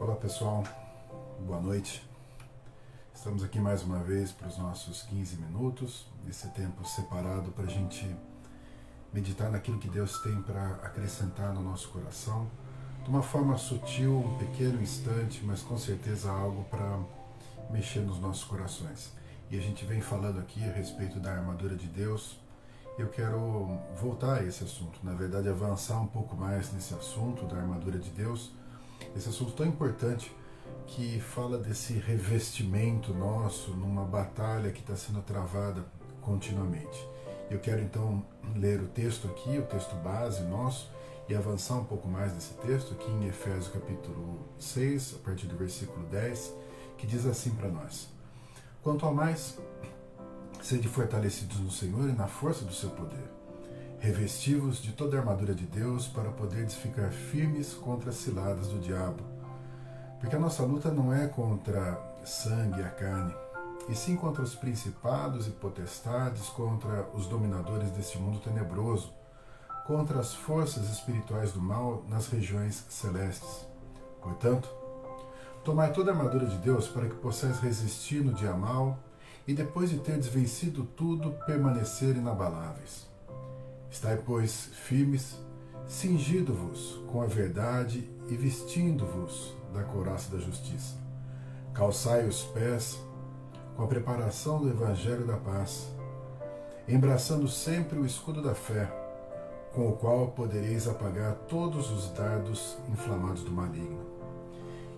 Olá pessoal, boa noite. Estamos aqui mais uma vez para os nossos 15 minutos, esse tempo separado para a gente meditar naquilo que Deus tem para acrescentar no nosso coração, de uma forma sutil, um pequeno instante, mas com certeza algo para mexer nos nossos corações. E a gente vem falando aqui a respeito da armadura de Deus. Eu quero voltar a esse assunto, na verdade, avançar um pouco mais nesse assunto da armadura de Deus esse assunto tão importante que fala desse revestimento nosso numa batalha que está sendo travada continuamente. Eu quero então ler o texto aqui, o texto base nosso, e avançar um pouco mais nesse texto aqui em Efésios capítulo 6, a partir do versículo 10, que diz assim para nós: Quanto a mais, sede fortalecidos no Senhor e na força do seu poder revestivos de toda a armadura de Deus para poderes ficar firmes contra as ciladas do diabo. Porque a nossa luta não é contra sangue e a carne, e sim contra os principados e potestades, contra os dominadores deste mundo tenebroso, contra as forças espirituais do mal nas regiões celestes. Portanto, tomai toda a armadura de Deus para que possais resistir no dia mal e depois de teres vencido tudo, permanecer inabaláveis. Estai, pois, firmes, cingido-vos com a verdade e vestindo-vos da couraça da justiça. Calçai os pés com a preparação do Evangelho da paz, embraçando sempre o escudo da fé, com o qual podereis apagar todos os dardos inflamados do maligno.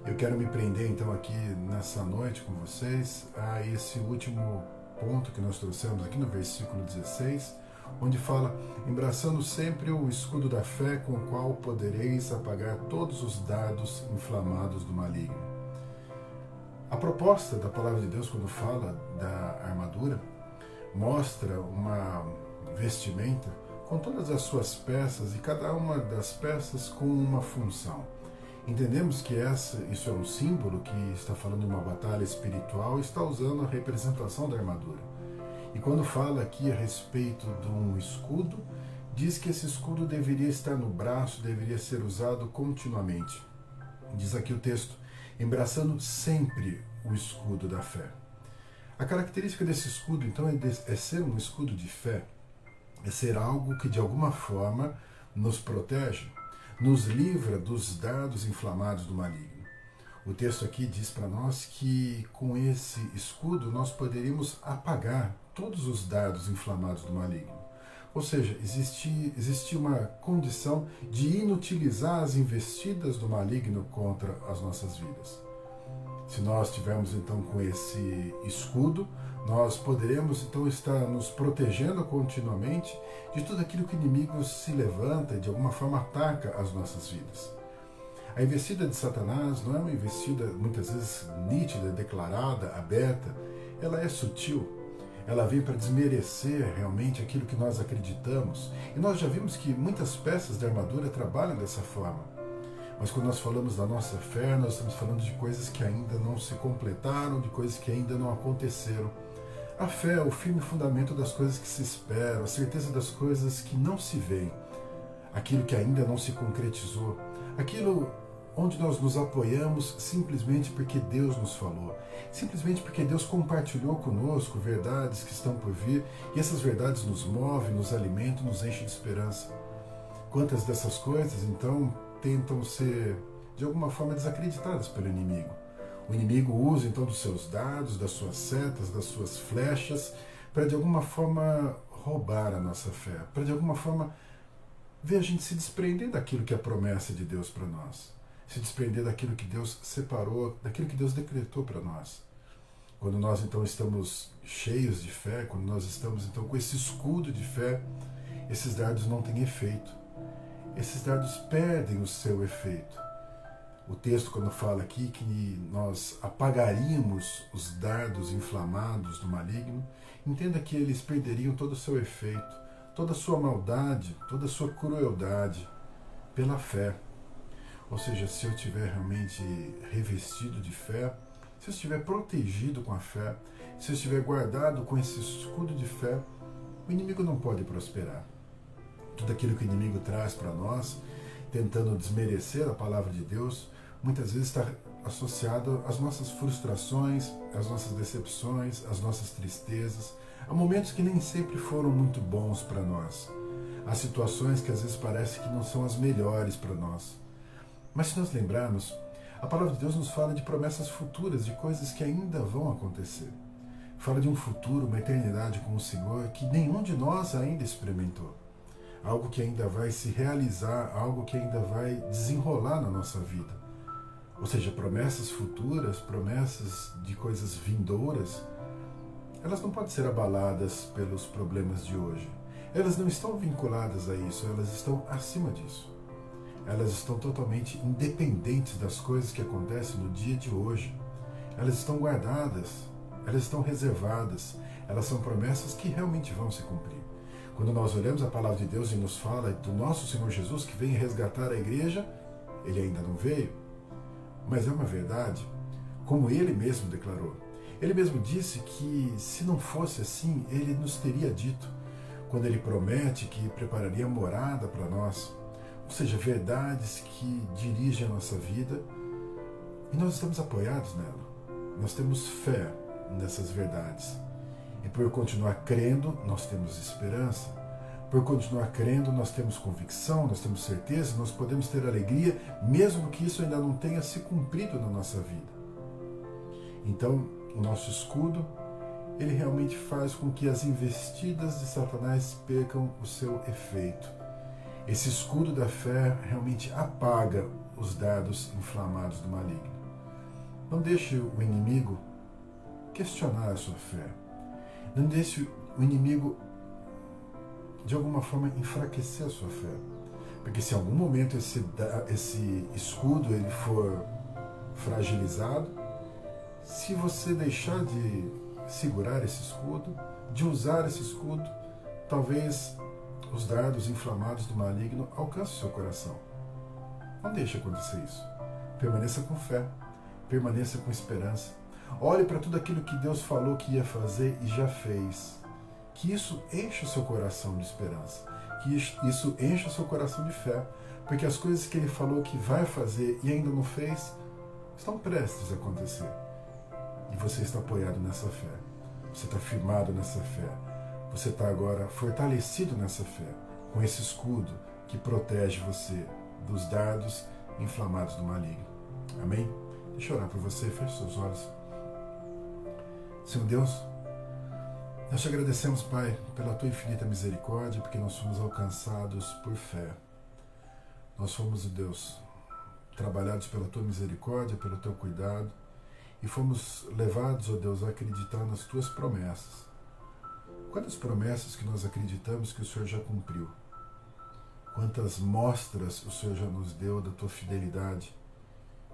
Eu quero me prender então aqui nessa noite com vocês a esse último ponto que nós trouxemos aqui no versículo 16 onde fala: embraçando sempre o escudo da fé com o qual podereis apagar todos os dados inflamados do maligno. A proposta da palavra de Deus, quando fala da armadura, mostra uma vestimenta com todas as suas peças e cada uma das peças com uma função. Entendemos que essa, isso é um símbolo que está falando de uma batalha espiritual e está usando a representação da armadura. E quando fala aqui a respeito de um escudo, diz que esse escudo deveria estar no braço, deveria ser usado continuamente. Diz aqui o texto, embraçando sempre o escudo da fé. A característica desse escudo, então, é, de, é ser um escudo de fé, é ser algo que de alguma forma nos protege, nos livra dos dardos inflamados do maligno. O texto aqui diz para nós que com esse escudo nós poderíamos apagar todos os dados inflamados do maligno. Ou seja, existia, existia uma condição de inutilizar as investidas do maligno contra as nossas vidas. Se nós tivermos então com esse escudo, nós poderemos então estar nos protegendo continuamente de tudo aquilo que o inimigo se levanta e de alguma forma ataca as nossas vidas. A investida de Satanás não é uma investida muitas vezes nítida, declarada, aberta, ela é sutil. Ela vem para desmerecer realmente aquilo que nós acreditamos. E nós já vimos que muitas peças de armadura trabalham dessa forma. Mas quando nós falamos da nossa fé, nós estamos falando de coisas que ainda não se completaram, de coisas que ainda não aconteceram. A fé é o firme fundamento das coisas que se esperam, a certeza das coisas que não se veem, aquilo que ainda não se concretizou, aquilo onde nós nos apoiamos simplesmente porque Deus nos falou, simplesmente porque Deus compartilhou conosco verdades que estão por vir e essas verdades nos movem, nos alimentam, nos enchem de esperança. Quantas dessas coisas, então, tentam ser de alguma forma desacreditadas pelo inimigo? O inimigo usa então dos seus dados, das suas setas, das suas flechas, para de alguma forma roubar a nossa fé, para de alguma forma ver a gente se desprender daquilo que é a promessa de Deus para nós se desprender daquilo que Deus separou, daquilo que Deus decretou para nós. Quando nós então estamos cheios de fé, quando nós estamos então com esse escudo de fé, esses dardos não têm efeito. Esses dardos perdem o seu efeito. O texto, quando fala aqui que nós apagaríamos os dardos inflamados do maligno, entenda que eles perderiam todo o seu efeito, toda a sua maldade, toda a sua crueldade pela fé. Ou seja, se eu estiver realmente revestido de fé, se eu estiver protegido com a fé, se eu estiver guardado com esse escudo de fé, o inimigo não pode prosperar. Tudo aquilo que o inimigo traz para nós, tentando desmerecer a palavra de Deus, muitas vezes está associado às nossas frustrações, às nossas decepções, às nossas tristezas, a momentos que nem sempre foram muito bons para nós. Há situações que às vezes parece que não são as melhores para nós. Mas se nós lembrarmos, a palavra de Deus nos fala de promessas futuras, de coisas que ainda vão acontecer. Fala de um futuro, uma eternidade com o Senhor que nenhum de nós ainda experimentou. Algo que ainda vai se realizar, algo que ainda vai desenrolar na nossa vida. Ou seja, promessas futuras, promessas de coisas vindouras, elas não podem ser abaladas pelos problemas de hoje. Elas não estão vinculadas a isso, elas estão acima disso. Elas estão totalmente independentes das coisas que acontecem no dia de hoje. Elas estão guardadas, elas estão reservadas, elas são promessas que realmente vão se cumprir. Quando nós olhamos a palavra de Deus e nos fala do nosso Senhor Jesus que vem resgatar a igreja, ele ainda não veio, mas é uma verdade, como ele mesmo declarou. Ele mesmo disse que se não fosse assim, ele nos teria dito, quando ele promete que prepararia morada para nós, ou seja, verdades que dirigem a nossa vida, e nós estamos apoiados nela. Nós temos fé nessas verdades. E por continuar crendo, nós temos esperança. Por continuar crendo, nós temos convicção, nós temos certeza, nós podemos ter alegria, mesmo que isso ainda não tenha se cumprido na nossa vida. Então, o nosso escudo, ele realmente faz com que as investidas de Satanás percam o seu efeito. Esse escudo da fé realmente apaga os dados inflamados do maligno. Não deixe o inimigo questionar a sua fé. Não deixe o inimigo de alguma forma enfraquecer a sua fé. Porque se em algum momento esse, esse escudo ele for fragilizado, se você deixar de segurar esse escudo, de usar esse escudo, talvez os dardos inflamados do maligno alcancem o seu coração. Não deixe acontecer isso. Permaneça com fé, permaneça com esperança. Olhe para tudo aquilo que Deus falou que ia fazer e já fez que isso enche o seu coração de esperança, que isso enche o seu coração de fé, porque as coisas que ele falou que vai fazer e ainda não fez estão prestes a acontecer. E você está apoiado nessa fé, você está firmado nessa fé, você está agora fortalecido nessa fé, com esse escudo que protege você dos dardos inflamados do maligno. Amém? Deixa eu orar por você, feche seus olhos. Senhor Deus, nós te agradecemos, Pai, pela tua infinita misericórdia, porque nós fomos alcançados por fé. Nós fomos, Deus, trabalhados pela tua misericórdia, pelo teu cuidado, e fomos levados, ó Deus, a acreditar nas tuas promessas. Quantas promessas que nós acreditamos que o Senhor já cumpriu? Quantas mostras o Senhor já nos deu da tua fidelidade?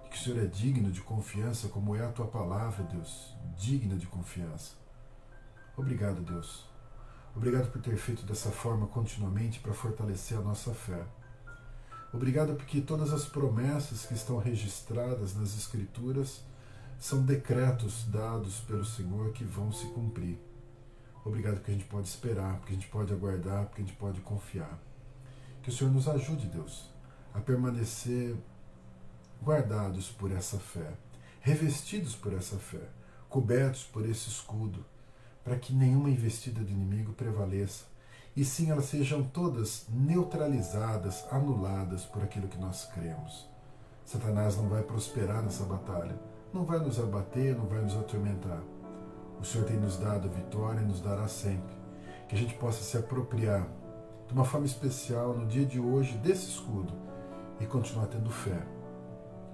De que o Senhor é digno de confiança, como é a tua palavra, Deus, digna de confiança. Obrigado, Deus. Obrigado por ter feito dessa forma continuamente para fortalecer a nossa fé. Obrigado porque todas as promessas que estão registradas nas Escrituras são decretos dados pelo Senhor que vão se cumprir. Obrigado porque a gente pode esperar, porque a gente pode aguardar, porque a gente pode confiar. Que o Senhor nos ajude, Deus, a permanecer guardados por essa fé, revestidos por essa fé, cobertos por esse escudo para que nenhuma investida do inimigo prevaleça, e sim elas sejam todas neutralizadas, anuladas por aquilo que nós cremos. Satanás não vai prosperar nessa batalha, não vai nos abater, não vai nos atormentar. O Senhor tem nos dado vitória e nos dará sempre. Que a gente possa se apropriar de uma forma especial no dia de hoje desse escudo e continuar tendo fé,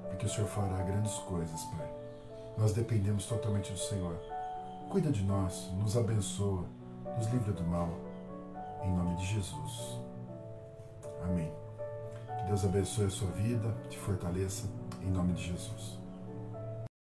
porque o Senhor fará grandes coisas, Pai. Nós dependemos totalmente do Senhor. Cuida de nós, nos abençoa, nos livra do mal. Em nome de Jesus. Amém. Que Deus abençoe a sua vida, te fortaleça. Em nome de Jesus.